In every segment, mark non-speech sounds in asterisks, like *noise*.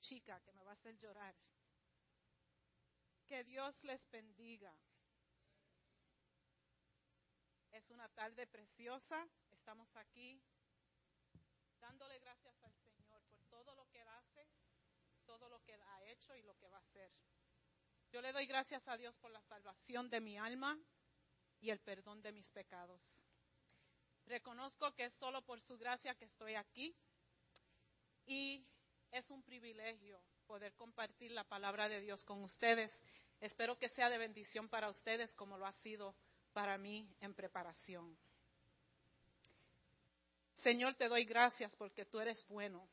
chica que me va a hacer llorar. Que Dios les bendiga. Es una tarde preciosa. Estamos aquí dándole gracias al Señor por todo lo que Él hace, todo lo que ha hecho y lo que va a hacer. Yo le doy gracias a Dios por la salvación de mi alma y el perdón de mis pecados. Reconozco que es solo por su gracia que estoy aquí y es un privilegio poder compartir la palabra de Dios con ustedes. Espero que sea de bendición para ustedes como lo ha sido para mí en preparación. Señor, te doy gracias porque tú eres bueno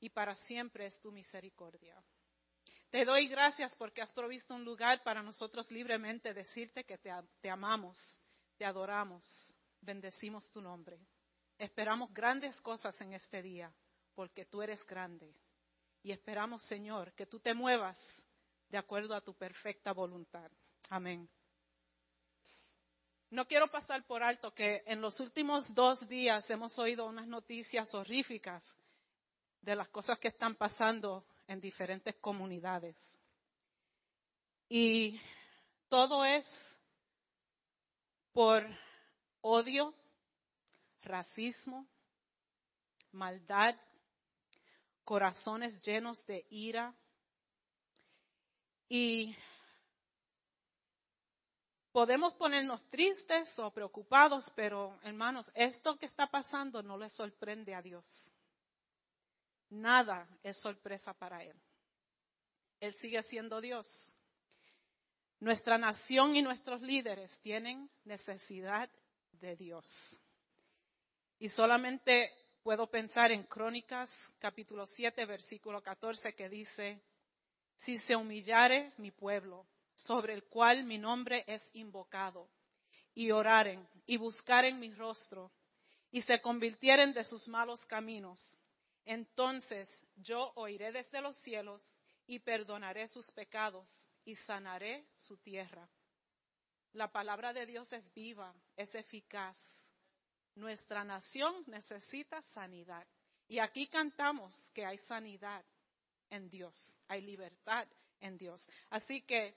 y para siempre es tu misericordia. Te doy gracias porque has provisto un lugar para nosotros libremente decirte que te, amamos, te adoramos, bendecimos tu nombre. Esperamos grandes cosas en este día porque tú eres grande. Y esperamos, Señor, que tú te muevas de acuerdo a tu perfecta voluntad. Amén. No quiero pasar por alto que en los últimos dos días hemos oído unas noticias horríficas de las cosas que están pasando en diferentes comunidades. Y todo es por odio, racismo, maldad, corazones llenos de ira. Y podemos ponernos tristes o preocupados, pero hermanos, esto que está pasando no le sorprende a Dios. Nada es sorpresa para Él. Él sigue siendo Dios. Nuestra nación y nuestros líderes tienen necesidad de Dios. Y solamente puedo pensar en Crónicas capítulo 7, versículo 14, que dice, si se humillare mi pueblo, sobre el cual mi nombre es invocado, y oraren y buscaren mi rostro, y se convirtieren de sus malos caminos, entonces yo oiré desde los cielos y perdonaré sus pecados y sanaré su tierra. La palabra de Dios es viva, es eficaz. Nuestra nación necesita sanidad. Y aquí cantamos que hay sanidad en Dios, hay libertad en Dios. Así que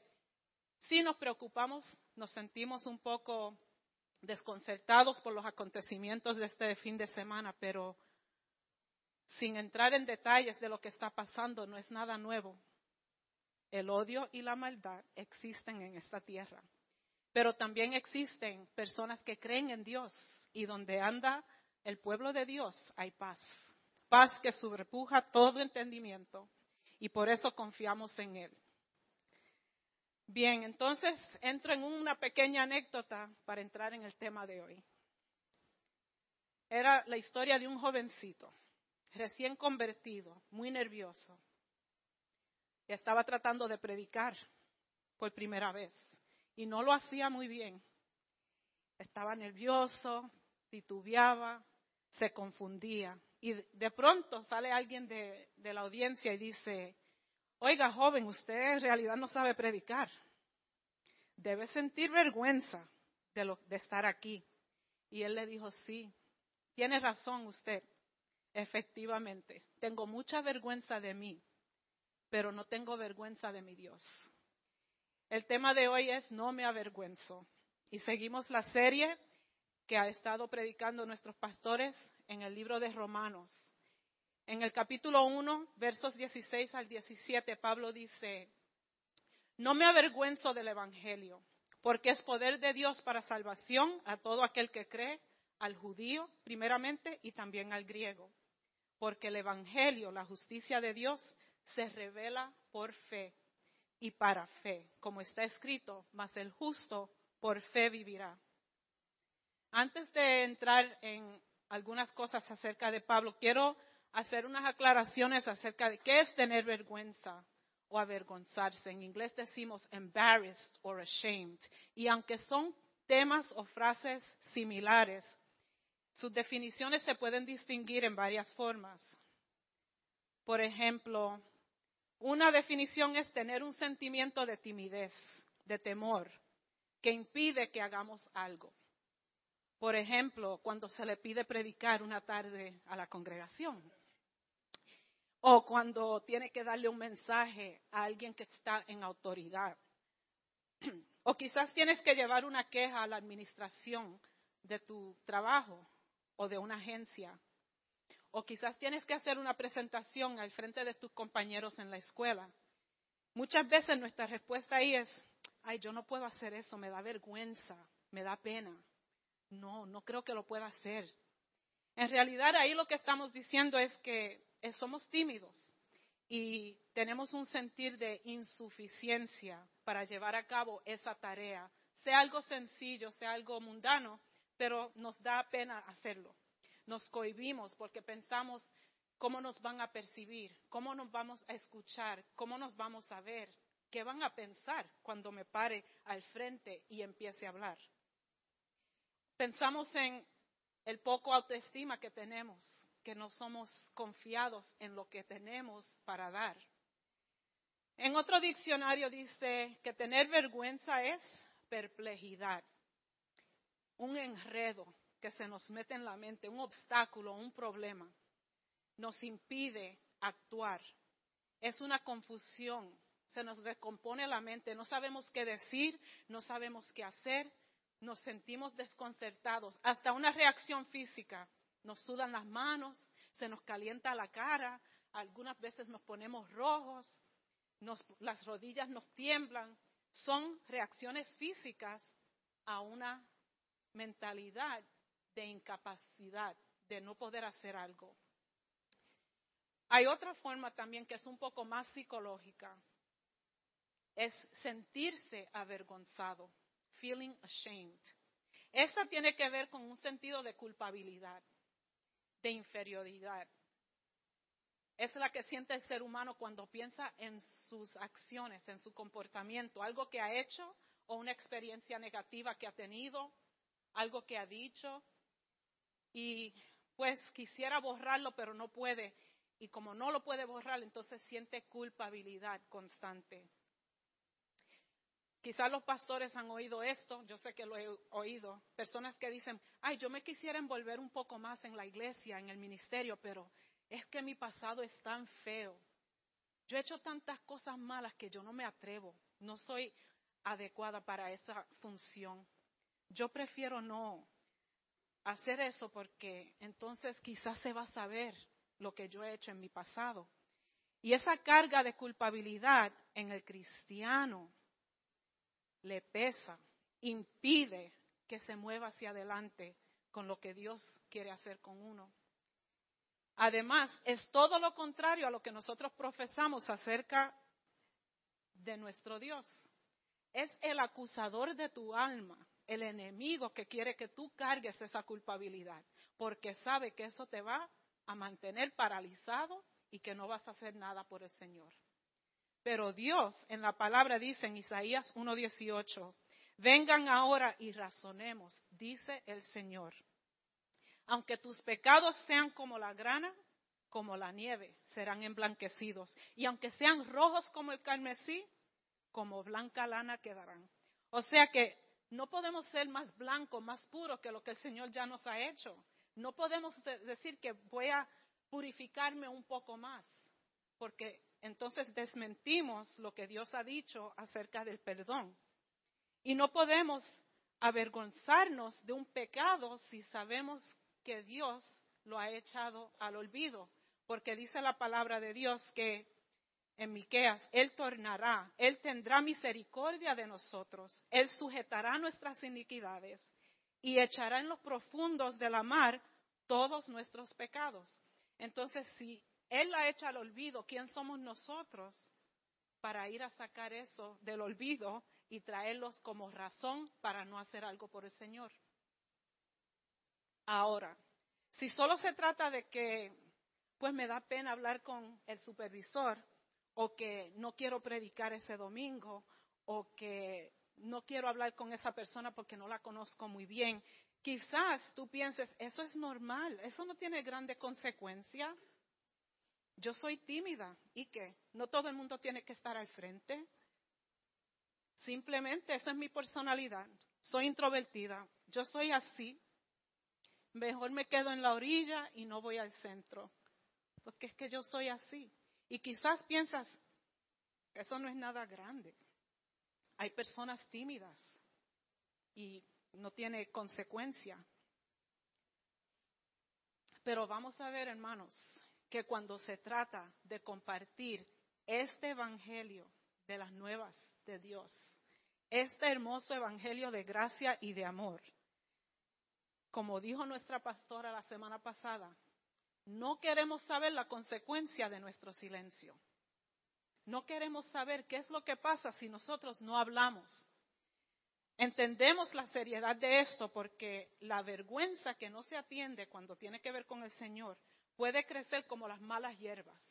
si nos preocupamos, nos sentimos un poco desconcertados por los acontecimientos de este fin de semana, pero sin entrar en detalles de lo que está pasando, no es nada nuevo. El odio y la maldad existen en esta tierra, pero también existen personas que creen en Dios y donde anda el pueblo de Dios hay paz, paz que sobrepuja todo entendimiento y por eso confiamos en Él. Bien, entonces entro en una pequeña anécdota para entrar en el tema de hoy. Era la historia de un jovencito, recién convertido, muy nervioso. Estaba tratando de predicar por primera vez y no lo hacía muy bien. Estaba nervioso, titubeaba, se confundía. Y de pronto sale alguien de, la audiencia y dice, Oiga, joven, usted en realidad no sabe predicar. Debe sentir vergüenza de estar aquí. Y él le dijo, sí, tiene razón usted. Efectivamente, tengo mucha vergüenza de mí, pero no tengo vergüenza de mi Dios. El tema de hoy es No me avergüenzo. Y seguimos la serie que ha estado predicando nuestros pastores en el libro de Romanos. En el capítulo 1, versos 16 al 17, Pablo dice, no me avergüenzo del Evangelio, porque es poder de Dios para salvación a todo aquel que cree, al judío primeramente y también al griego, porque el Evangelio, la justicia de Dios, se revela por fe y para fe, como está escrito, mas el justo por fe vivirá. Antes de entrar en algunas cosas acerca de Pablo, quiero hacer unas aclaraciones acerca de qué es tener vergüenza o avergonzarse. En inglés decimos embarrassed or ashamed. Y aunque son temas o frases similares, sus definiciones se pueden distinguir en varias formas. Por ejemplo, una definición es tener un sentimiento de timidez, de temor, que impide que hagamos algo. Por ejemplo, cuando se le pide predicar una tarde a la congregación. o cuando tiene que darle un mensaje a alguien que está en autoridad. *clears throat* O quizás tienes que llevar una queja a la administración de tu trabajo o de una agencia. O quizás tienes que hacer una presentación al frente de tus compañeros en la escuela. Muchas veces nuestra respuesta ahí es, ay, yo no puedo hacer eso, me da vergüenza, me da pena. No, no creo que lo pueda hacer. En realidad ahí lo que estamos diciendo es que eh, somos tímidos y tenemos un sentir de insuficiencia para llevar a cabo esa tarea, sea algo sencillo, sea algo mundano, pero nos da pena hacerlo. Nos cohibimos porque pensamos cómo nos van a percibir, cómo nos vamos a escuchar, cómo nos vamos a ver, qué van a pensar cuando me pare al frente y empiece a hablar. Pensamos en el poco autoestima que tenemos, que no somos confiados en lo que tenemos para dar. En otro diccionario dice que tener vergüenza es perplejidad, un enredo que se nos mete en la mente, un obstáculo, un problema, nos impide actuar. Es una confusión, se nos descompone la mente, no sabemos qué decir, no sabemos qué hacer, nos sentimos desconcertados, hasta una reacción física. Nos sudan las manos, se nos calienta la cara, algunas veces nos ponemos rojos, las rodillas nos tiemblan. Son reacciones físicas a una mentalidad de incapacidad, de no poder hacer algo. Hay otra forma también que es un poco más psicológica, es sentirse avergonzado feeling ashamed. Esta tiene que ver con un sentido de culpabilidad, de inferioridad. Es la que siente el ser humano cuando piensa en sus acciones, en su comportamiento, algo que ha hecho o una experiencia negativa que ha tenido, algo que ha dicho. Y pues quisiera borrarlo, pero no puede. Y como no lo puede borrar, entonces siente culpabilidad constante. Quizás los pastores han oído esto, yo sé que lo he oído, personas que dicen, ay, yo me quisiera envolver un poco más en la iglesia, en el ministerio, pero es que mi pasado es tan feo. Yo he hecho tantas cosas malas que yo no me atrevo, no soy adecuada para esa función. Yo prefiero no hacer eso porque entonces quizás se va a saber lo que yo he hecho en mi pasado. Y esa carga de culpabilidad en el cristiano le pesa, impide que se mueva hacia adelante con lo que Dios quiere hacer con uno. Además, es todo lo contrario a lo que nosotros profesamos acerca de nuestro Dios. Es el acusador de tu alma, el enemigo que quiere que tú cargues esa culpabilidad, porque sabe que eso te va a mantener paralizado y que no vas a hacer nada por el Señor. Pero Dios en la palabra dice en Isaías 1.18, vengan ahora y razonemos, dice el Señor. Aunque tus pecados sean como la grana, como la nieve, serán emblanquecidos. Y aunque sean rojos como el carmesí, como blanca lana quedarán. O sea que no podemos ser más blancos, más puros que lo que el Señor ya nos ha hecho. No podemos decir que voy a purificarme un poco más, porque entonces desmentimos lo que Dios ha dicho acerca del perdón. Y no podemos avergonzarnos de un pecado si sabemos que Dios lo ha echado al olvido, porque dice la palabra de Dios que en Miqueas él tornará, él tendrá misericordia de nosotros, él sujetará nuestras iniquidades y echará en los profundos de la mar todos nuestros pecados. Entonces, si él la echa al olvido. ¿Quién somos nosotros para ir a sacar eso del olvido y traerlos como razón para no hacer algo por el Señor? Ahora, si solo se trata de que, pues me da pena hablar con el supervisor, o que no quiero predicar ese domingo, o que no quiero hablar con esa persona porque no la conozco muy bien, quizás tú pienses, eso es normal, eso no tiene grandes consecuencias. Yo soy tímida. ¿Y qué? No todo el mundo tiene que estar al frente. Simplemente esa es mi personalidad. Soy introvertida. Yo soy así. Mejor me quedo en la orilla y no voy al centro. porque es que yo soy así. Y quizás piensas, eso no es nada grande. Hay personas tímidas y no tiene consecuencia. Pero vamos a ver, hermanos, que cuando se trata de compartir este evangelio de las nuevas de Dios, este hermoso evangelio de gracia y de amor, como dijo nuestra pastora la semana pasada, no queremos saber la consecuencia de nuestro silencio. No queremos saber qué es lo que pasa si nosotros no hablamos. Entendemos la seriedad de esto porque la vergüenza que no se atiende cuando tiene que ver con el Señor puede crecer como las malas hierbas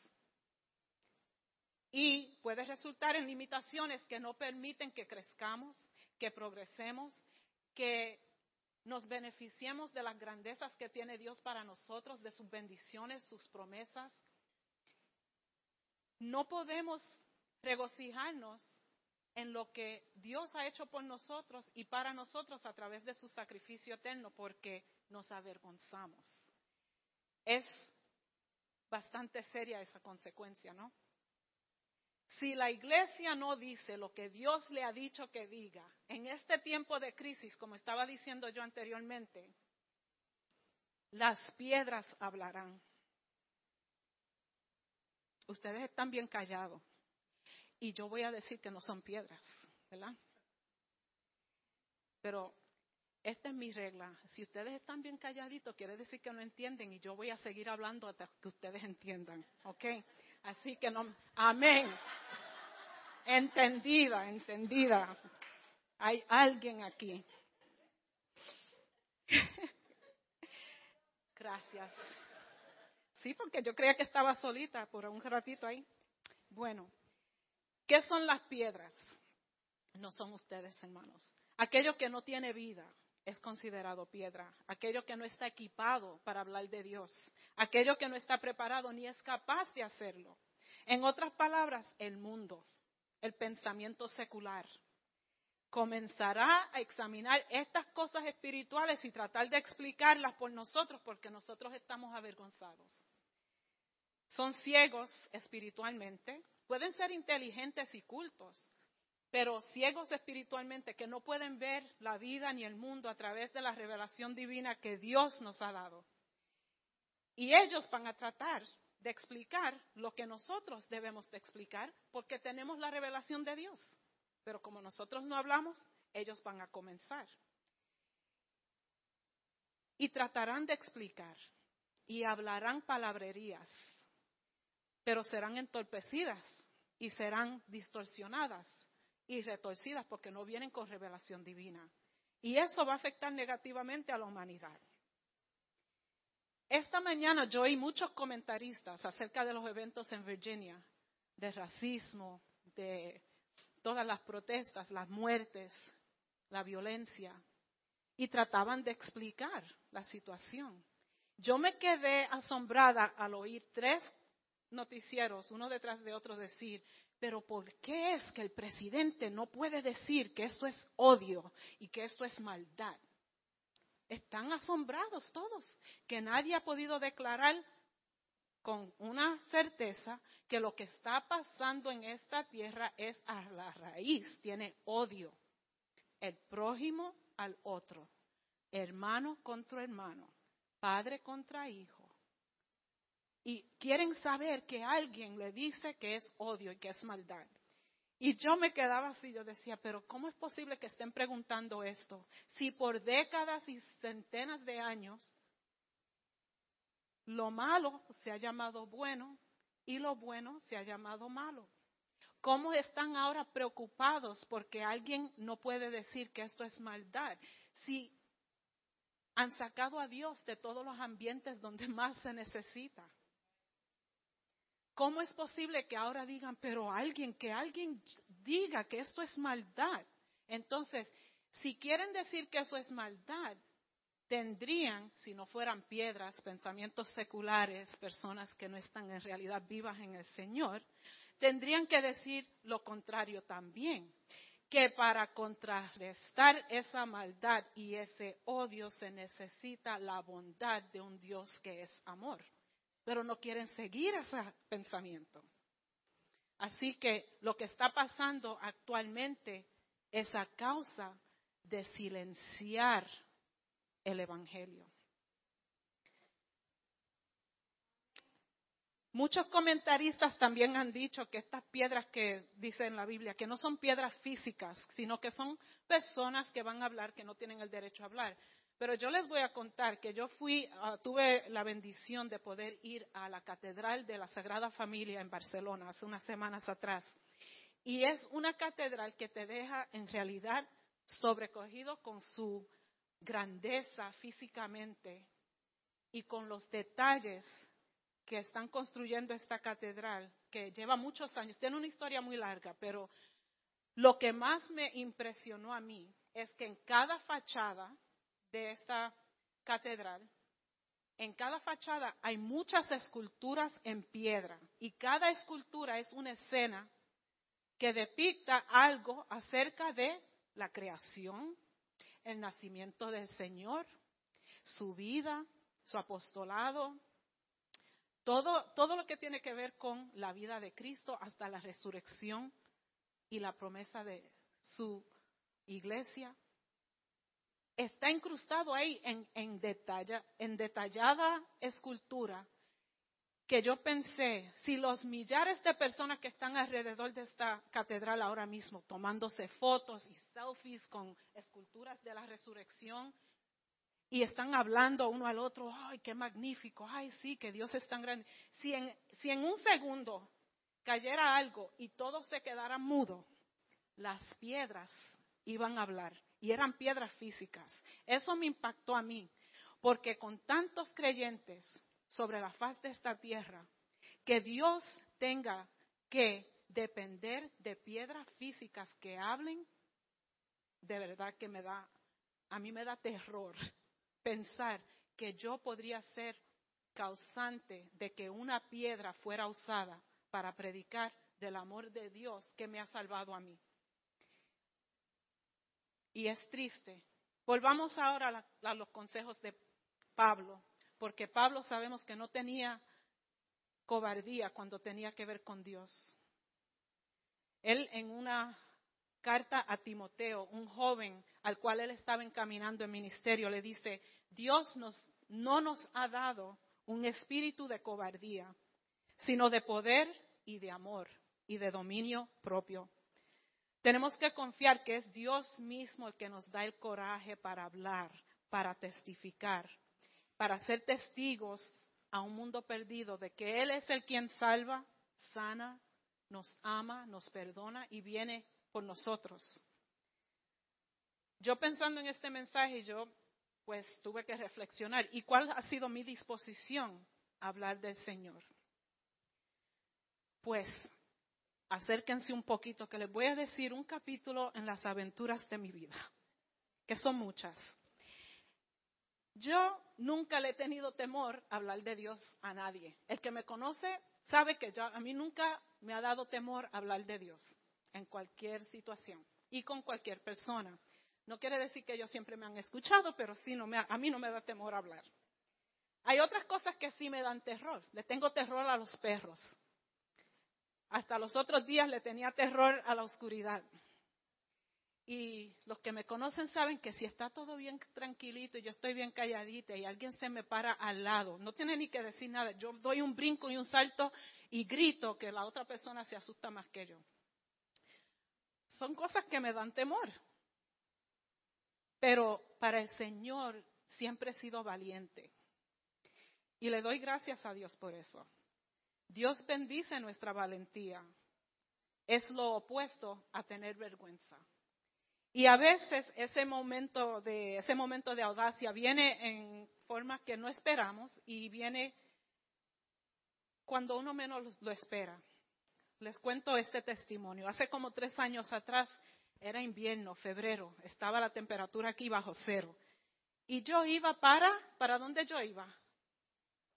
y puede resultar en limitaciones que no permiten que crezcamos, que progresemos, que nos beneficiemos de las grandezas que tiene Dios para nosotros, de sus bendiciones, sus promesas. No podemos regocijarnos en lo que Dios ha hecho por nosotros y para nosotros a través de su sacrificio eterno porque nos avergonzamos. Es bastante seria esa consecuencia, ¿no? Si la iglesia no dice lo que Dios le ha dicho que diga en este tiempo de crisis, como estaba diciendo yo anteriormente, las piedras hablarán. Ustedes están bien callados y yo voy a decir que no son piedras, ¿verdad? Pero esta es mi regla. Si ustedes están bien calladitos, quiere decir que no entienden y yo voy a seguir hablando hasta que ustedes entiendan, ¿ok? Así que no, amén. Entendida, entendida. Hay alguien aquí. *laughs* Gracias. Sí, porque yo creía que estaba solita por un ratito ahí. Bueno, ¿qué son las piedras? No son ustedes, hermanos. Aquello que no tiene vida es considerado piedra. Aquello que no está equipado para hablar de Dios. Aquello que no está preparado ni es capaz de hacerlo. En otras palabras, el mundo, el pensamiento secular, comenzará a examinar estas cosas espirituales y tratar de explicarlas por nosotros porque nosotros estamos avergonzados. Son ciegos espiritualmente, pueden ser inteligentes y cultos, pero ciegos espiritualmente que no pueden ver la vida ni el mundo a través de la revelación divina que Dios nos ha dado. Y ellos van a tratar de explicar lo que nosotros debemos de explicar porque tenemos la revelación de Dios. Pero como nosotros no hablamos, ellos van a comenzar. Y tratarán de explicar y hablarán palabrerías, pero serán entorpecidas y serán distorsionadas y retorcidas porque no vienen con revelación divina. Y eso va a afectar negativamente a la humanidad. Esta mañana yo oí muchos comentaristas acerca de los eventos en Virginia, de racismo, de todas las protestas, las muertes, la violencia, y trataban de explicar la situación. Yo me quedé asombrada al oír tres noticieros, uno detrás de otro, decir, pero ¿por qué es que el presidente no puede decir que esto es odio y que esto es maldad? Están asombrados todos, que nadie ha podido declarar con una certeza que lo que está pasando en esta tierra es a la raíz, tiene odio. El prójimo al otro, hermano contra hermano, padre contra hijo. Y quieren saber que alguien le dice que es odio y que es maldad. Y yo me quedaba así, yo decía, pero ¿cómo es posible que estén preguntando esto? Si por décadas y centenas de años lo malo se ha llamado bueno y lo bueno se ha llamado malo. ¿Cómo están ahora preocupados porque alguien no puede decir que esto es maldad? Si han sacado a Dios de todos los ambientes donde *laughs* más se necesita. ¿Cómo es posible que ahora digan, pero alguien, que alguien diga que esto es maldad? Entonces, si quieren decir que eso es maldad, tendrían, si no fueran piedras, pensamientos seculares, personas que no están en realidad vivas en el Señor, tendrían que decir lo contrario también, que para contrarrestar esa maldad y ese odio se necesita la bondad de un Dios que es amor. Pero no quieren seguir ese pensamiento. Así que lo que está pasando actualmente es a causa de silenciar el Evangelio. Muchos comentaristas también han dicho que estas piedras que dice en la Biblia, que no son piedras físicas, sino que son personas que van a hablar que no tienen el derecho a hablar. Pero yo les voy a contar que yo fui, ah, tuve la bendición de poder ir a la Catedral de la Sagrada Familia en Barcelona hace unas semanas atrás. Y es una catedral que te deja en realidad sobrecogido con su grandeza físicamente y con los detalles que están construyendo esta catedral, que lleva muchos años, tiene una historia muy larga, pero lo que más me impresionó a mí es que en cada fachada de esta catedral, en cada fachada hay muchas esculturas en piedra y cada escultura es una escena que depicta algo acerca de la creación, el nacimiento del Señor, su vida, su apostolado, todo, todo lo que tiene que ver con la vida de Cristo hasta la resurrección y la promesa de su iglesia, está incrustado ahí en, en, en detallada escultura que yo pensé, si los millares de personas que están alrededor de esta catedral ahora mismo, tomándose fotos y selfies con esculturas de la resurrección, y están hablando uno al otro, ay, qué magnífico, ay, sí, que Dios es tan grande. Si en, si en un segundo cayera algo y todos se quedaran mudos, las piedras iban a hablar y eran piedras físicas. Eso me impactó a mí, porque con tantos creyentes sobre la faz de esta tierra, que Dios tenga que depender de piedras físicas que hablen, de verdad que me da, a mí me da terror *laughs* pensar que yo podría ser causante de que una piedra fuera usada para predicar del amor de Dios que me ha salvado a mí. Y es triste. Volvamos ahora a, los consejos de Pablo, porque Pablo sabemos que no tenía cobardía cuando tenía que ver con Dios. Él en una carta a Timoteo, un joven al cual él estaba encaminando en ministerio, le dice, Dios no nos ha dado un espíritu de cobardía, sino de poder y de amor y de dominio propio. Tenemos que confiar que es Dios mismo el que nos da el coraje para hablar, para testificar, para ser testigos a un mundo perdido de que Él es el quien salva, sana, nos ama, nos perdona y viene por nosotros. Yo pensando en este mensaje, yo pues tuve que reflexionar. ¿Y cuál ha sido mi disposición a hablar del Señor? Pues acérquense un poquito, que les voy a decir un capítulo en las aventuras de mi vida, que son muchas. Yo nunca le he tenido temor a hablar de Dios a nadie. El que me conoce sabe que a mí nunca me ha dado temor hablar de Dios en cualquier situación y con cualquier persona. No quiere decir que ellos siempre me han escuchado, pero sí, no me, a mí no me da temor hablar. Hay otras cosas que sí me dan terror. Le tengo terror a los perros. Hasta los otros días le tenía terror a la oscuridad. Y los que me conocen saben que si está todo bien tranquilito y yo estoy bien calladita y alguien se me para al lado, no tiene ni que decir nada. Yo doy un brinco y un salto y grito que la otra persona se asusta más que yo son cosas que me dan temor. Pero para el Señor siempre he sido valiente. Y le doy gracias a Dios por eso. Dios bendice nuestra valentía. Es lo opuesto a tener vergüenza. Y a veces ese momento de ese momento de audacia viene en formas que no esperamos y viene cuando uno menos lo espera. Les cuento este testimonio. Hace como tres años atrás, era invierno, febrero, estaba la temperatura aquí bajo cero. Y yo iba para, ¿para dónde yo iba?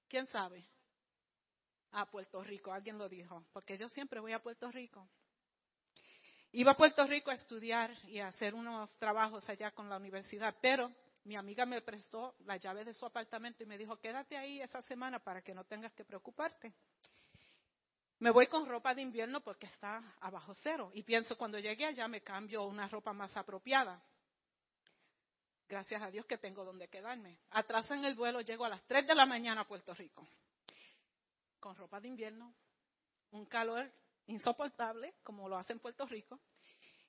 ¿Quién sabe? A Puerto Rico, alguien lo dijo, porque yo siempre voy a Puerto Rico. Iba a Puerto Rico a estudiar y a hacer unos trabajos allá con la universidad, pero mi amiga me prestó la llave de su apartamento y me dijo, quédate ahí esa semana para que no tengas que preocuparte. Me voy con ropa de invierno porque está abajo cero y pienso cuando llegue allá me cambio una ropa más apropiada. Gracias a Dios que tengo donde quedarme. Atrás en el vuelo llego a las 3 de la mañana a Puerto Rico con ropa de invierno, un calor insoportable como lo hace en Puerto Rico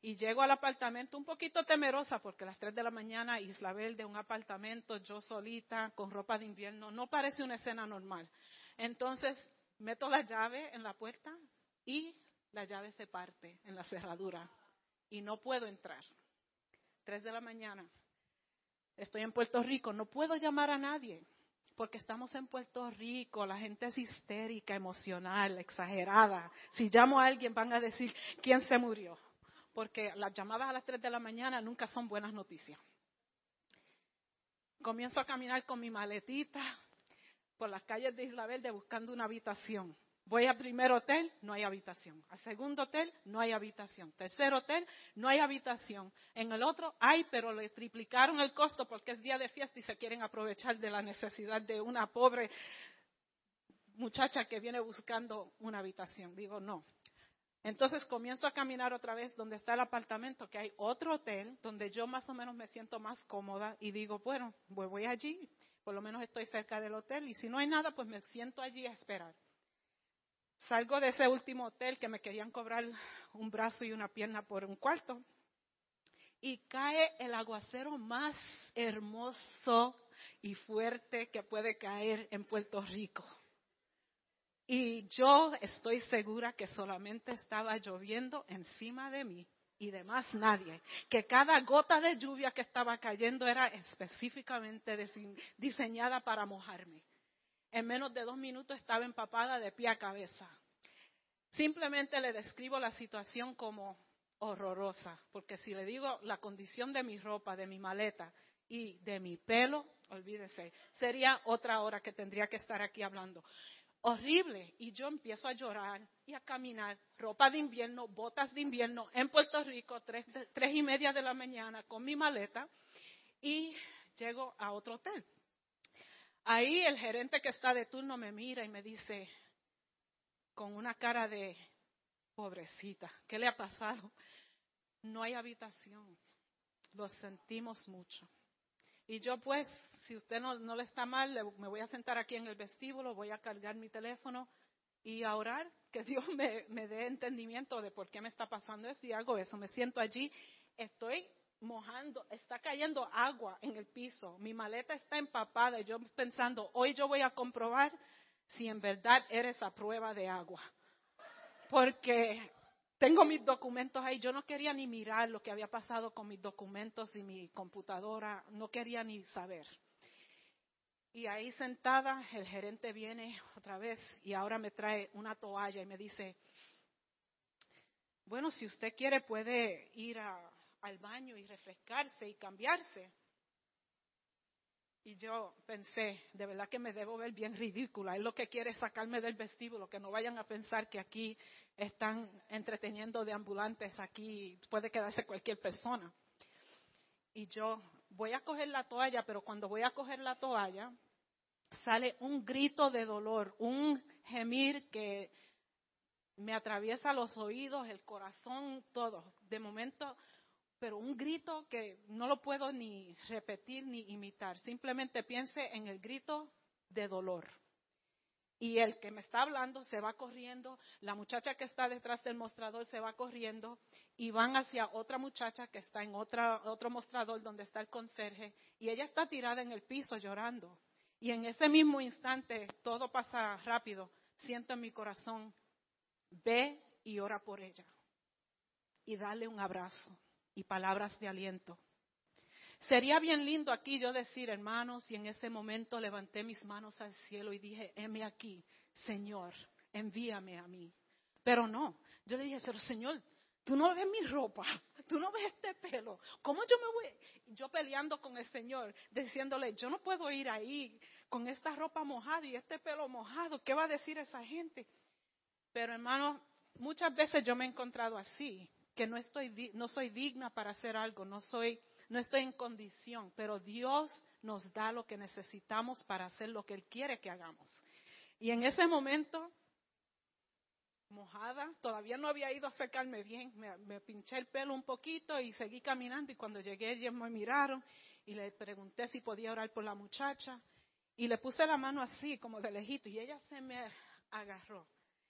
y llego al apartamento un poquito temerosa porque a las 3 de la mañana Isla de un apartamento, yo solita, con ropa de invierno, no parece una escena normal. Entonces meto la llave en la puerta y la llave se parte en la cerradura y no puedo entrar. 3 de la mañana. Estoy en Puerto Rico, no puedo llamar a nadie porque estamos en Puerto Rico, la gente es histérica, emocional, exagerada. Si llamo a alguien van a decir quién se murió porque las llamadas a las 3 de la mañana nunca son buenas noticias. Comienzo a caminar con mi maletita por las calles de Isla Verde buscando una habitación. Voy al primer hotel, no hay habitación. Al segundo hotel, no hay habitación. Tercer hotel, no hay habitación. En el otro hay, pero le triplicaron el costo porque es día de fiesta y se quieren aprovechar de la necesidad de una pobre muchacha que viene buscando una habitación. Digo, no, entonces comienzo a caminar otra vez donde está el apartamento, que hay otro hotel donde yo más o menos me siento más cómoda y digo, bueno, voy allí, por lo menos estoy cerca del hotel y si no hay nada, pues me siento allí a esperar. Salgo de ese último hotel que me querían cobrar un brazo y una pierna por un cuarto y cae el aguacero más hermoso y fuerte que puede caer en Puerto Rico. Y yo estoy segura que solamente estaba lloviendo encima de mí y de más nadie. Que cada gota de lluvia que estaba cayendo era específicamente diseñada para mojarme. En menos de dos minutos estaba empapada de pie a cabeza. Simplemente le describo la situación como horrorosa, porque si le digo la condición de mi ropa, de mi maleta y de mi pelo, olvídese, sería otra hora que tendría que estar aquí hablando horrible. Y yo empiezo a llorar y a caminar, ropa de invierno, botas de invierno, en Puerto Rico, tres, tres y media de la mañana, con mi maleta, y llego a otro hotel. Ahí el gerente que está de turno me mira y me dice, con una cara de pobrecita, ¿qué le ha pasado? No hay habitación. Lo sentimos mucho. Y yo pues si usted no, le está mal, me voy a sentar aquí en el vestíbulo, voy a cargar mi teléfono y a orar, que *laughs* Dios me, me dé entendimiento de por qué me está pasando eso y hago eso. Me siento allí, estoy mojando, está cayendo agua en el piso, mi maleta está empapada y yo pensando, hoy yo voy a comprobar si en verdad eres a prueba de agua. Porque tengo mis documentos ahí, yo no quería ni mirar lo que había pasado con mis documentos y mi computadora, no quería ni saber. Y ahí sentada, el gerente viene otra vez y ahora me trae una toalla y me dice, bueno, si usted quiere puede ir al baño y refrescarse y cambiarse. Y yo pensé, de verdad que me debo ver bien ridícula. Él lo que quiere sacarme del vestíbulo, que no vayan a pensar que aquí están entreteniendo de ambulantes, aquí puede quedarse cualquier persona. Y yo voy a coger la toalla, pero cuando voy a coger la toalla, sale un grito de dolor, un gemir que me atraviesa los oídos, el corazón, todo. De momento, pero un grito que no lo puedo ni repetir ni imitar. Simplemente piense en el grito de dolor. Y el que me está hablando se va corriendo, la muchacha que está detrás del mostrador se va corriendo y van hacia otra muchacha que está en otra, otro mostrador donde está el conserje y ella está tirada en el piso llorando. Y en ese mismo instante, todo pasa rápido, siento en mi corazón, ve y ora por ella. Y dale un abrazo y palabras de aliento. Sería bien lindo aquí yo decir, hermanos, y en ese momento levanté mis manos al cielo y dije, heme aquí, Señor, envíame a mí. Pero no, yo le dije, pero Señor, tú no ves mi ropa, tú no ves este pelo, ¿cómo yo me voy? Yo peleando con el Señor, diciéndole, yo no puedo ir ahí con esta ropa mojada y este pelo mojado, ¿qué va a decir esa gente? Pero hermano, muchas veces yo me he encontrado así, que no estoy no soy digna para hacer algo, no soy no estoy en condición, pero Dios nos da lo que necesitamos para hacer lo que Él quiere que hagamos. Y en ese momento, mojada, todavía no había ido a secarme bien, me, pinché el pelo un poquito y seguí caminando y cuando llegué ellos me miraron y le pregunté si podía orar por la muchacha y le puse la mano así como de lejito y ella se me agarró.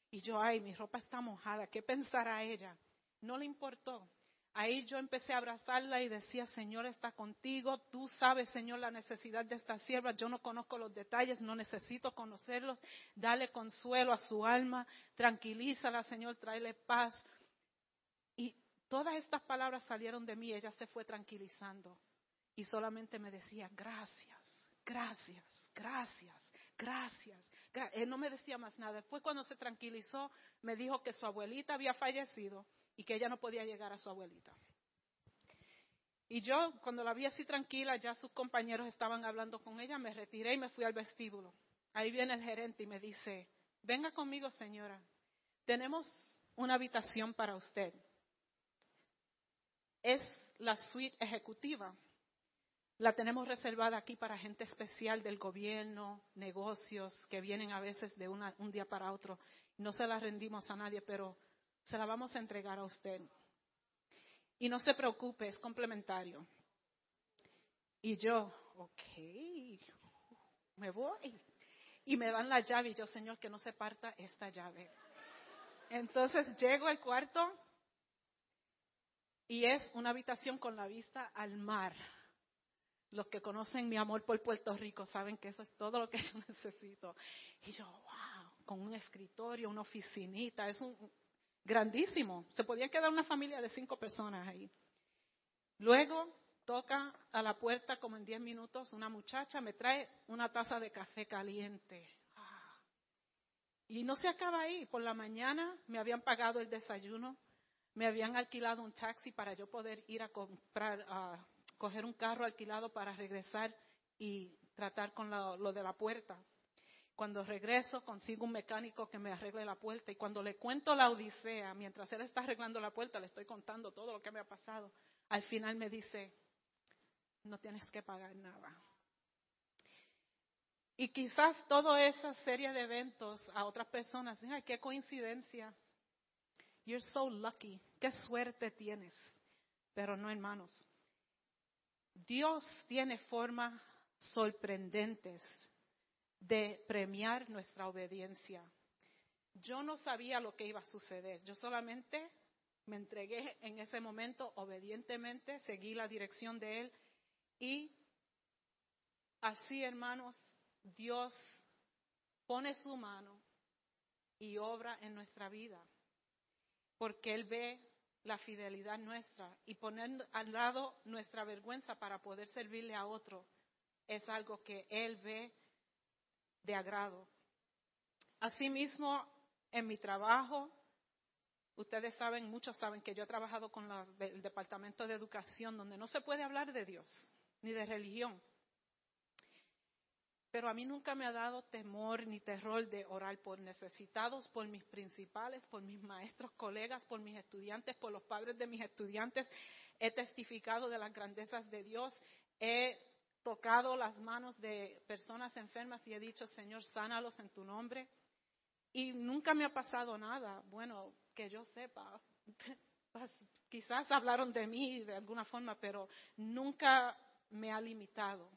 Y yo, ay, mi ropa está mojada, ¿qué pensará ella? No le importó. Ahí yo empecé a abrazarla y decía, Señor está contigo, tú sabes, Señor, la necesidad de esta sierva, yo no conozco los detalles, no necesito conocerlos, dale consuelo a su alma, tranquilízala, Señor, tráele paz. Y todas estas palabras salieron de mí, ella se fue tranquilizando y solamente me decía, gracias, gracias, gracias, gracias. Él no me decía más nada. Después cuando se tranquilizó, me dijo que su abuelita había fallecido y que ella no podía llegar a su abuelita. Y yo, cuando la vi así tranquila, ya sus compañeros estaban hablando con ella, me retiré y me fui al vestíbulo. Ahí viene el gerente y me dice, venga conmigo señora, tenemos una habitación para usted. Es la suite ejecutiva. La tenemos reservada aquí para gente especial del gobierno, negocios que vienen a veces de un día para otro. No se la rendimos a nadie, pero se la vamos a entregar a usted. Y no se preocupe, es complementario. Y yo, ok, me voy. Y me dan la llave y yo, Señor, que no se parta esta llave. Entonces llego al cuarto y es una habitación con la vista al mar. Los que conocen mi amor por Puerto Rico saben que eso es todo lo que *laughs* yo necesito. Y yo, wow, con un escritorio, una oficinita, es un, grandísimo. Se podía quedar una familia de cinco personas ahí. Luego toca a la puerta como en diez minutos una muchacha, me trae una taza de café caliente. Ah. Y no se acaba ahí. Por la mañana me habían pagado el desayuno, me habían alquilado un taxi para yo poder ir a comprar, a coger un carro alquilado para regresar y tratar con lo de la puerta. Cuando regreso, consigo un mecánico que me arregle la puerta y cuando le cuento la odisea, mientras él está arreglando la puerta, le estoy contando todo lo que me ha pasado. Al final me dice, no tienes que pagar nada. Y quizás toda esa serie de eventos a otras personas, ay, qué coincidencia. You're so lucky. Qué suerte tienes. Pero no, hermanos. Dios tiene formas sorprendentes de premiar nuestra obediencia. Yo no sabía lo que iba a suceder, yo solamente me entregué en ese momento obedientemente, seguí la dirección de Él y así, hermanos, Dios pone su mano y obra en nuestra vida, porque Él ve la fidelidad nuestra y poner al lado nuestra vergüenza para poder servirle a otro es algo que Él ve de agrado. Asimismo, en mi trabajo, ustedes saben, muchos saben que yo he trabajado con el Departamento de Educación, donde no se puede hablar de Dios ni de religión. Pero a mí nunca me ha dado temor ni terror de orar por necesitados, por mis principales, por mis maestros, colegas, por mis estudiantes, por los padres de mis estudiantes. He testificado de las grandezas de Dios. He tocado las manos de personas enfermas y he dicho, Señor, sánalos en tu nombre. Y nunca me ha pasado nada, bueno, que yo sepa. *laughs* Pues, quizás hablaron de mí de alguna forma, pero nunca me ha limitado.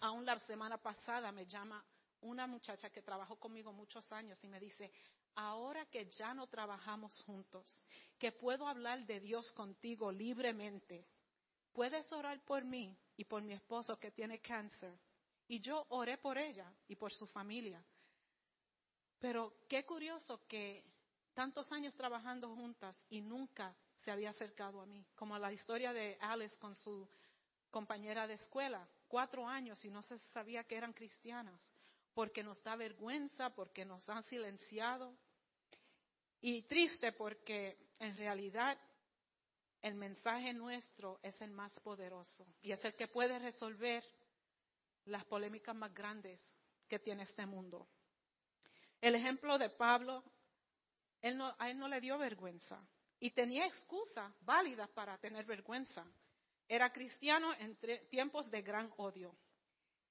Aún la semana pasada me llama una muchacha que trabajó conmigo muchos años y me dice, ahora que ya no trabajamos juntos, que puedo hablar de Dios contigo libremente, ¿puedes orar por mí? y por mi esposo que tiene cáncer. Y yo oré por ella y por su familia. Pero qué curioso que tantos años trabajando juntas y nunca se había acercado a mí, como la historia de Alice con su compañera de escuela, cuatro años y no se sabía que eran cristianas, porque nos da vergüenza, porque nos han silenciado. Y triste porque en realidad el mensaje nuestro es el más poderoso y es el que puede resolver las polémicas más grandes que tiene este mundo. El ejemplo de Pablo, no, a él no le dio vergüenza y tenía excusas válidas para tener vergüenza. Era cristiano en tiempos de gran odio.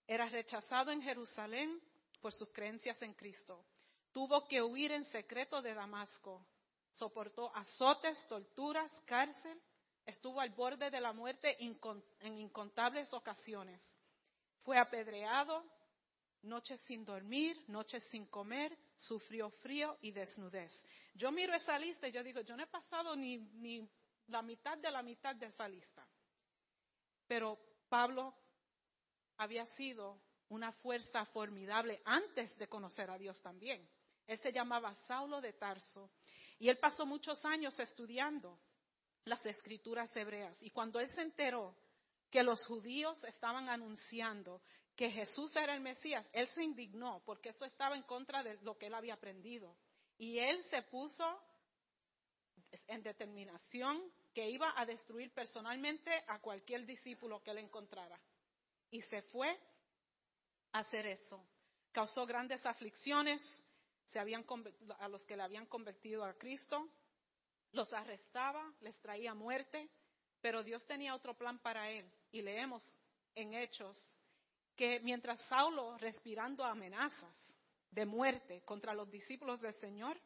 Era rechazado en Jerusalén por sus creencias en Cristo. Tuvo que huir en secreto de Damasco. Soportó azotes, torturas, cárcel. Estuvo al borde de la muerte en incontables ocasiones. Fue apedreado, noches sin dormir, noches sin comer, sufrió frío y desnudez. Yo miro esa lista y yo digo, yo no he pasado ni, ni la mitad de la mitad de esa lista. Pero Pablo había sido una fuerza formidable antes de conocer a Dios también. Él se llamaba Saulo de Tarso y él pasó muchos años estudiando las escrituras hebreas. Y cuando él se enteró que los judíos estaban anunciando que Jesús era el Mesías, él se indignó porque eso estaba en contra de lo que él había aprendido. Y él se puso en determinación que iba a destruir personalmente a cualquier discípulo que él encontrara. Y se fue a hacer eso. Causó grandes aflicciones se habían, a los que le habían convertido a Cristo, los arrestaba, les traía muerte, pero Dios tenía otro plan para él. Y leemos en Hechos que mientras Saulo, respirando amenazas de muerte contra los discípulos del Señor,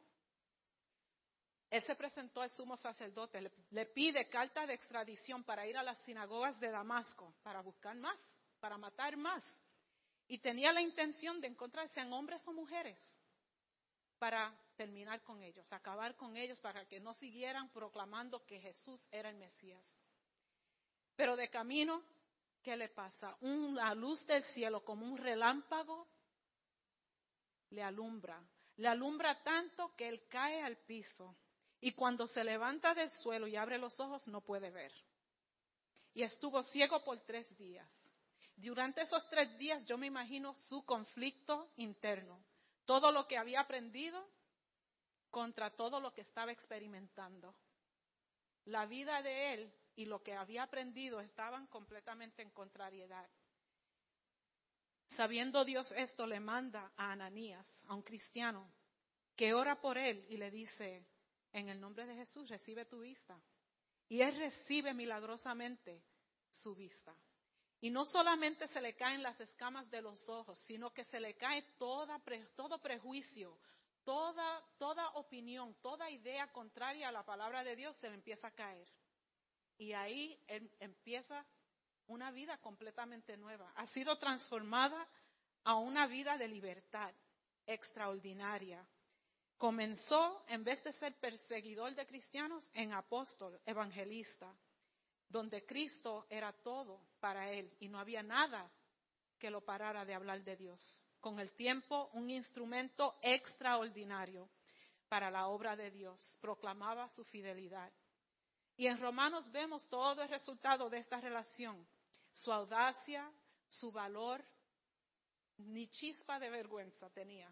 él se presentó al sumo sacerdote, le, pide carta de extradición para ir a las sinagogas de Damasco, para buscar más, para matar más. Y tenía la intención de encontrarse en hombres o mujeres para terminar con ellos, acabar con ellos, para que no siguieran proclamando que Jesús era el Mesías. Pero de camino, ¿qué le pasa? Una luz del cielo como un relámpago le alumbra. Le alumbra tanto que él cae al piso y cuando se levanta del suelo y abre los ojos no puede ver. Y estuvo ciego por tres días. Durante esos tres días yo me imagino su conflicto interno, todo lo que había aprendido contra todo lo que estaba experimentando. La vida de él y lo que había aprendido estaban completamente en contrariedad. Sabiendo Dios esto, le manda a Ananías, a un cristiano, que ora por él y le dice, en el nombre de Jesús recibe tu vista. Y él recibe milagrosamente su vista. Y no solamente se le caen las escamas de los ojos, sino que se le cae toda, todo prejuicio, toda, toda opinión, toda idea contraria a la palabra de Dios se le empieza a caer. Y ahí empieza una vida completamente nueva. Ha sido transformada a una vida de libertad extraordinaria. Comenzó, en vez de ser perseguidor de cristianos, en apóstol, evangelista, donde Cristo era todo para él y no había nada que lo parara de hablar de Dios. Con el tiempo, un instrumento extraordinario para la obra de Dios. Proclamaba su fidelidad. Y en Romanos vemos todo el resultado de esta relación. Su audacia, su valor, ni chispa de vergüenza tenía.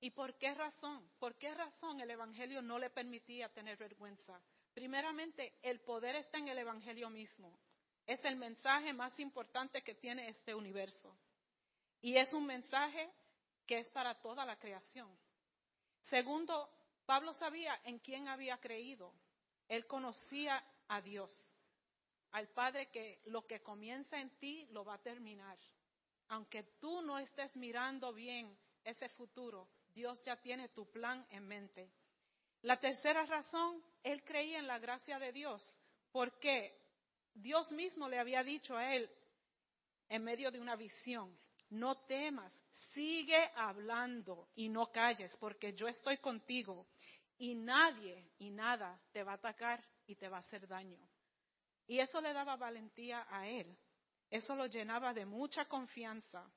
¿Y por qué razón? ¿Por qué razón el Evangelio no le permitía tener vergüenza? Primeramente, el poder está en el Evangelio mismo. Es el mensaje más importante que tiene este universo. Y es un mensaje que es para toda la creación. Segundo, Pablo sabía en quién había creído. Él conocía a Dios, al Padre que lo que comienza en ti lo va a terminar. Aunque tú no estés mirando bien ese futuro, Dios ya tiene tu plan en mente. La tercera razón, él creía en la gracia de Dios, porque Dios mismo le había dicho a él en medio de una visión, no temas, sigue hablando y no calles, porque yo estoy contigo y nadie y nada te va a atacar y te va a hacer daño. Y eso le daba valentía a él, eso lo llenaba de mucha confianza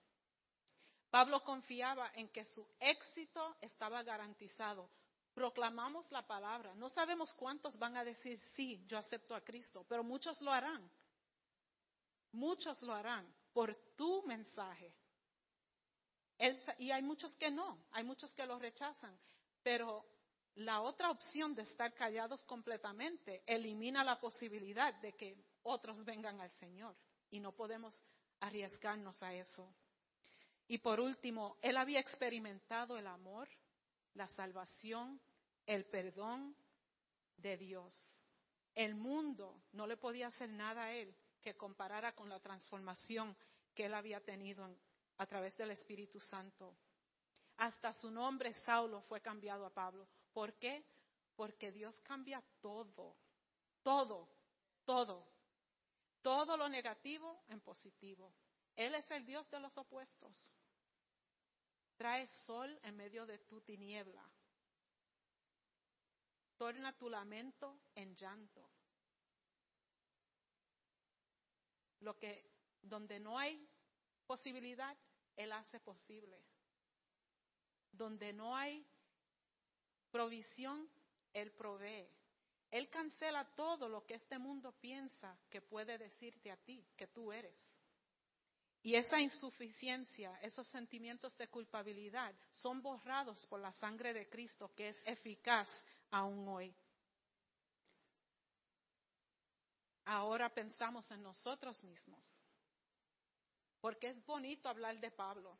Pablo confiaba en que su éxito estaba garantizado. Proclamamos la palabra. No sabemos cuántos van a decir, sí, yo acepto a Cristo, pero muchos lo harán. Muchos lo harán por tu mensaje. y hay muchos que no, hay muchos que lo rechazan, pero la otra opción de estar callados completamente elimina la posibilidad de que otros vengan al Señor y no podemos arriesgarnos a eso. Y por último, él había experimentado el amor, la salvación, el perdón de Dios. el mundo no le podía hacer nada a él que comparara con la transformación que él había tenido a través del Espíritu Santo. Hasta su nombre, Saulo, fue cambiado a Pablo. ¿Por qué? Porque Dios cambia todo, todo, todo. Todo lo negativo en positivo. Él es el Dios de los opuestos. Trae sol en medio de tu tiniebla. Torna tu lamento en llanto. Lo que donde no hay posibilidad, él hace posible. Donde no hay provisión, él provee. Él cancela todo lo que este mundo piensa que puede decirte a ti, que tú eres. Y esa insuficiencia, esos sentimientos de culpabilidad son borrados por la sangre de Cristo que es eficaz aún hoy. Ahora pensamos en nosotros mismos, porque es bonito hablar de Pablo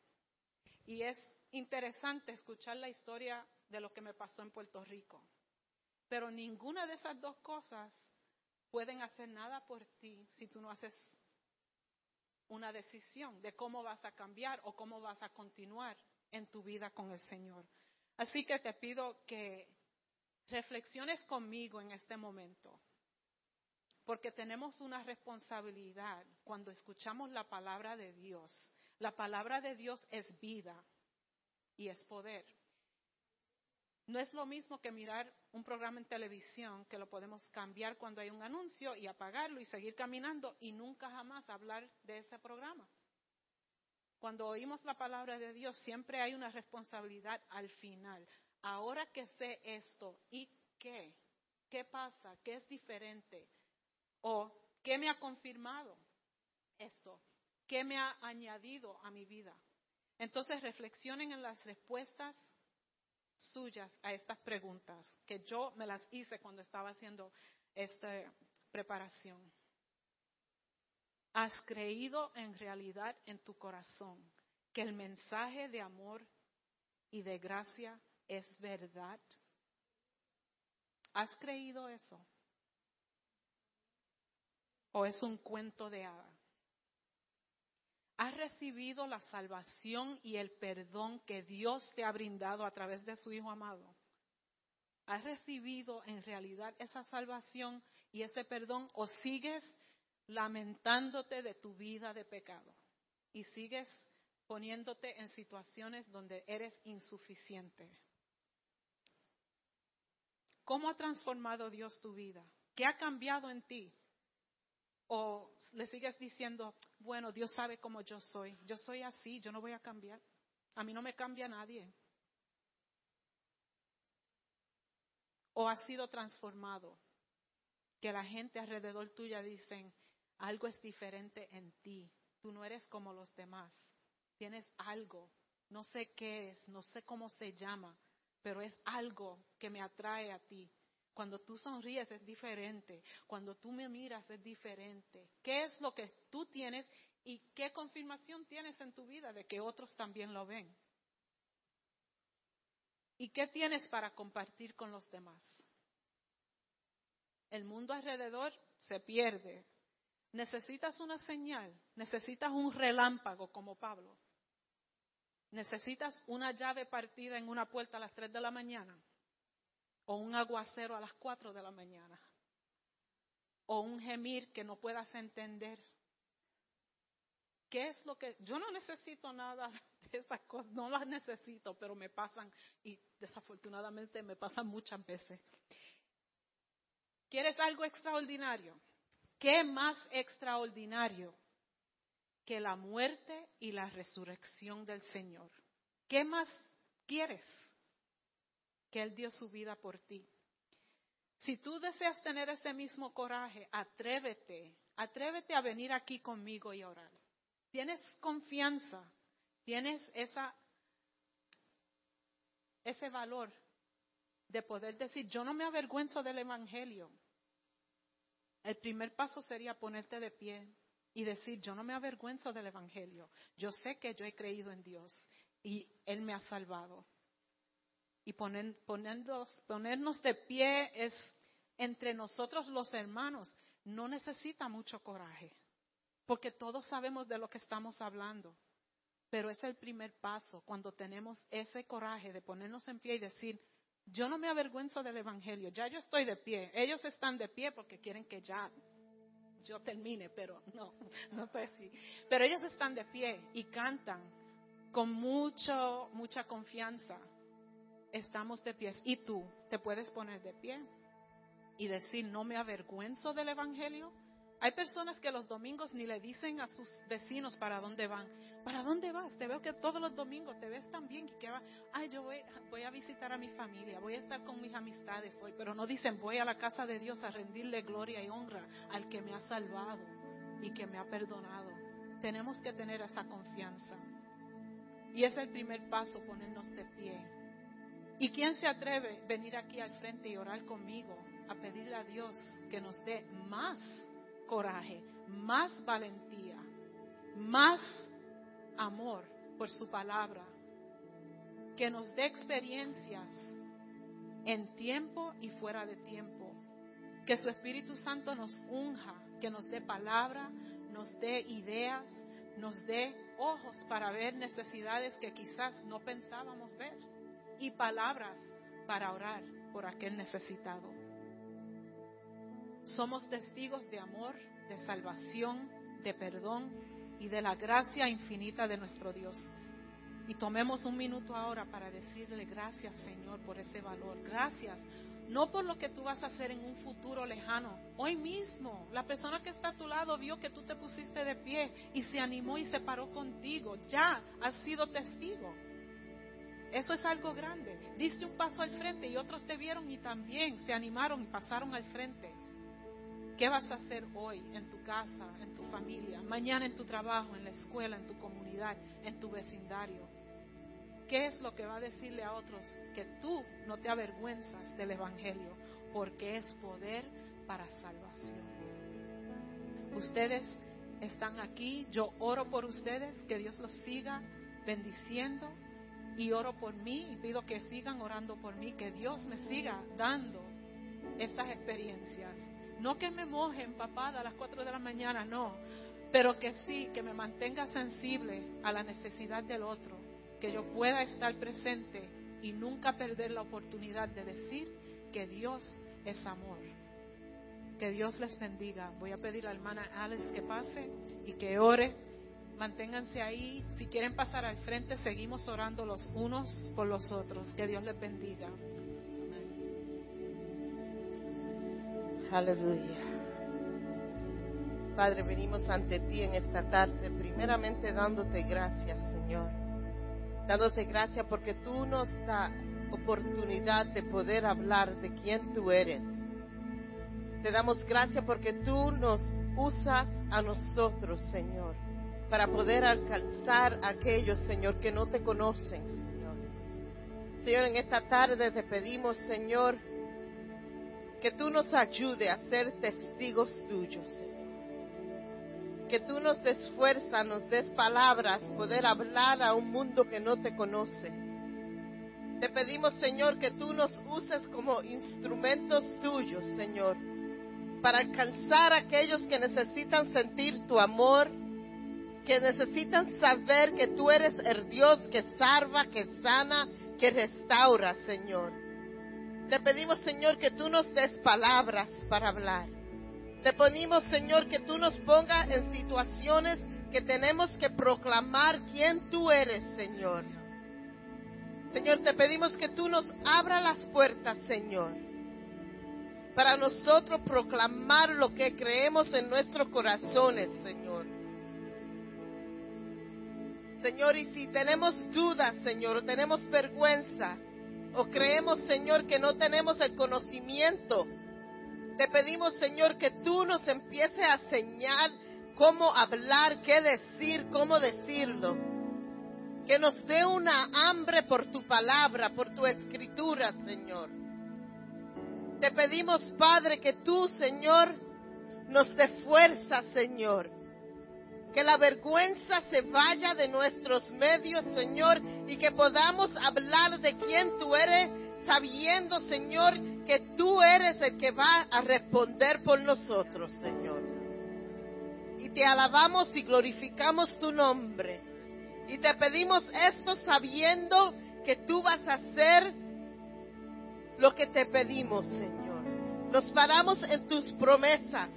y es interesante escuchar la historia de lo que me pasó en Puerto Rico. Pero ninguna de esas dos cosas pueden hacer nada por ti si tú no haces una decisión de cómo vas a cambiar o cómo vas a continuar en tu vida con el Señor. Así que te pido que reflexiones conmigo en este momento, porque tenemos una responsabilidad cuando escuchamos la palabra de Dios. La palabra de Dios es vida y es poder. No es lo mismo que mirar un programa en televisión que lo podemos cambiar cuando hay un anuncio y apagarlo y seguir caminando y nunca jamás hablar de ese programa. Cuando oímos la palabra de Dios siempre hay una responsabilidad al final. Ahora que sé esto, ¿y qué? ¿Qué pasa? ¿Qué es diferente? ¿O qué me ha confirmado esto? ¿Qué me ha añadido a mi vida? Entonces reflexionen en las respuestas suyas a estas preguntas, que yo me las hice cuando estaba haciendo esta preparación. ¿Has creído en realidad en tu corazón que el mensaje de amor y de gracia es verdad? ¿Has creído eso? ¿O es un cuento de hadas? ¿Has recibido la salvación y el perdón que Dios te ha brindado a través de su Hijo amado? ¿Has recibido en realidad esa salvación y ese perdón o sigues lamentándote de tu vida de pecado y sigues poniéndote en situaciones donde eres insuficiente? ¿Cómo ha transformado Dios tu vida? ¿Qué ha cambiado en ti? ¿O le sigues diciendo, bueno, Dios sabe cómo yo soy, yo soy así, yo no voy a cambiar, a mí no me cambia nadie. O has sido transformado, que la gente alrededor tuya dicen, algo es diferente en ti, tú no eres como los demás, tienes algo, no sé qué es, no sé cómo se llama, pero es algo que me atrae a ti. Cuando tú sonríes es diferente. Cuando tú me miras es diferente. ¿Qué es lo que tú tienes y qué confirmación tienes en tu vida de que otros también lo ven? ¿Y qué tienes para compartir con los demás? El mundo alrededor se pierde. Necesitas una señal, necesitas un relámpago como Pablo. Necesitas una llave partida en una puerta a las 3 de la mañana o un aguacero a las 4 de la mañana, o un gemir que no puedas entender. ¿Qué es lo que yo no necesito nada *laughs* de esas cosas, no las necesito, pero me pasan y desafortunadamente me pasan muchas veces. ¿Quieres algo extraordinario? ¿Qué más extraordinario que la muerte y la resurrección del Señor? ¿Qué más quieres? Que Él dio su vida por ti. Si tú deseas tener ese mismo coraje, atrévete, atrévete a venir aquí conmigo y orar. Tienes confianza, tienes esa, ese valor de poder decir, yo no me avergüenzo del Evangelio. El primer paso sería ponerte de pie y decir, yo no me avergüenzo del Evangelio. Yo sé que yo he creído en Dios y Él me ha salvado y ponernos, ponernos de pie es entre nosotros los hermanos no necesita mucho coraje, porque todos sabemos de lo que estamos hablando. Pero es el primer paso cuando tenemos ese coraje de ponernos en pie y decir, yo no me avergüenzo del Evangelio, ya yo estoy de pie. Ellos están de pie porque quieren que ya yo termine, pero *laughs* no, no estoy así. Pero ellos están de pie y cantan con mucho, mucha confianza. Estamos de pie. Y tú te puedes poner de pie y decir, no me avergüenzo del Evangelio. Hay personas que los domingos ni le dicen a sus vecinos para dónde van. ¿Para dónde vas? Te veo que todos los domingos te ves tan bien que va, ay, yo voy, voy, a visitar a mi familia, voy a estar con mis amistades hoy, pero no dicen voy a la casa de Dios a rendirle gloria y honra al que me ha salvado y que me ha perdonado. Tenemos que tener esa confianza. Y es el primer paso, ponernos de pie. ¿Y quién se atreve a venir aquí al frente y orar conmigo, a pedirle a Dios que nos dé más coraje, más valentía, más amor por su palabra, que nos dé experiencias en tiempo y fuera de tiempo, que su Espíritu Santo nos unja, que nos dé palabra, nos dé ideas, nos dé ojos para ver necesidades que quizás no pensábamos ver y palabras para orar por aquel necesitado. Somos testigos de amor, de salvación, de perdón y de la gracia infinita de nuestro Dios. Y tomemos un minuto ahora para decirle gracias Señor por ese valor. Gracias. No por lo que tú vas a hacer en un futuro lejano. Hoy mismo, la persona que está a tu lado vio que tú te pusiste de pie y se animó y se paró contigo. Ya has sido testigo. Eso es algo grande. Diste un paso al frente y otros te vieron y también se animaron y pasaron al frente. ¿Qué vas a hacer hoy en tu casa, en tu familia, mañana en tu trabajo, en la escuela, en tu comunidad, en tu vecindario? ¿Qué es lo que va a decirle a otros? Que tú no te avergüenzas del Evangelio, porque es poder para salvación. Ustedes están aquí, yo oro por ustedes, que Dios los siga bendiciendo y oro por mí y pido que sigan orando por mí, que Dios me siga dando estas experiencias no que me moje empapada a las 4 de la mañana, no. Pero que sí, que me mantenga sensible a la necesidad del otro. Que yo pueda estar presente y nunca perder la oportunidad de decir que Dios es amor. Que Dios les bendiga. Voy a pedir a la hermana Alex que pase y que ore. Manténganse ahí. Si quieren pasar al frente, seguimos orando los unos por los otros. Que Dios les bendiga. Aleluya. Padre, venimos ante ti en esta tarde, primeramente dándote gracias, Señor. Dándote gracias porque tú nos da oportunidad de poder hablar de quién tú eres. Te damos gracias porque tú nos usas a nosotros, Señor, para poder alcanzar a aquellos, Señor, que no te conocen, Señor. Señor, en esta tarde te pedimos, Señor, que tú nos ayude a ser testigos tuyos, Señor. Que tú nos des fuerza, nos des palabras, poder hablar a un mundo que no te conoce. Te pedimos, Señor, que tú nos uses como instrumentos tuyos, Señor, para alcanzar a aquellos que necesitan sentir tu amor, que necesitan saber que tú eres el Dios que salva, que sana, que restaura, Señor. Te pedimos, Señor, que tú nos des palabras para hablar. Te pedimos, Señor, que tú nos pongas en situaciones que tenemos que proclamar quién tú eres, Señor. Señor, te pedimos que tú nos abra las puertas, Señor, para nosotros proclamar lo que creemos en nuestros corazones, Señor. Señor, y si tenemos dudas, Señor, o tenemos vergüenza, o creemos, Señor, que no tenemos el conocimiento, te pedimos, Señor, que tú nos empieces a enseñar cómo hablar, qué decir, cómo decirlo. Que nos dé una hambre por tu palabra, por tu escritura, Señor. Te pedimos, Padre, que tú, Señor, nos dé fuerza, Señor que la vergüenza se vaya de nuestros medios, Señor, y que podamos hablar de quién tú eres, sabiendo, Señor, que tú eres el que va a responder por nosotros, Señor. Y te alabamos y glorificamos tu nombre. Y te pedimos esto sabiendo que tú vas a hacer lo que te pedimos, Señor. Nos paramos en tus promesas.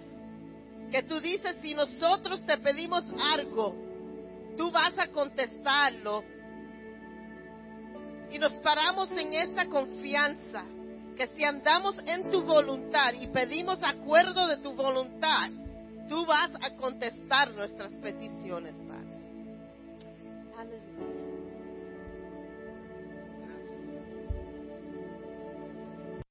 Que tú dices, si nosotros te pedimos algo, tú vas a contestarlo. Y nos paramos en esa confianza, que si andamos en tu voluntad y pedimos acuerdo de tu voluntad, tú vas a contestar nuestras peticiones, Padre. Aleluya.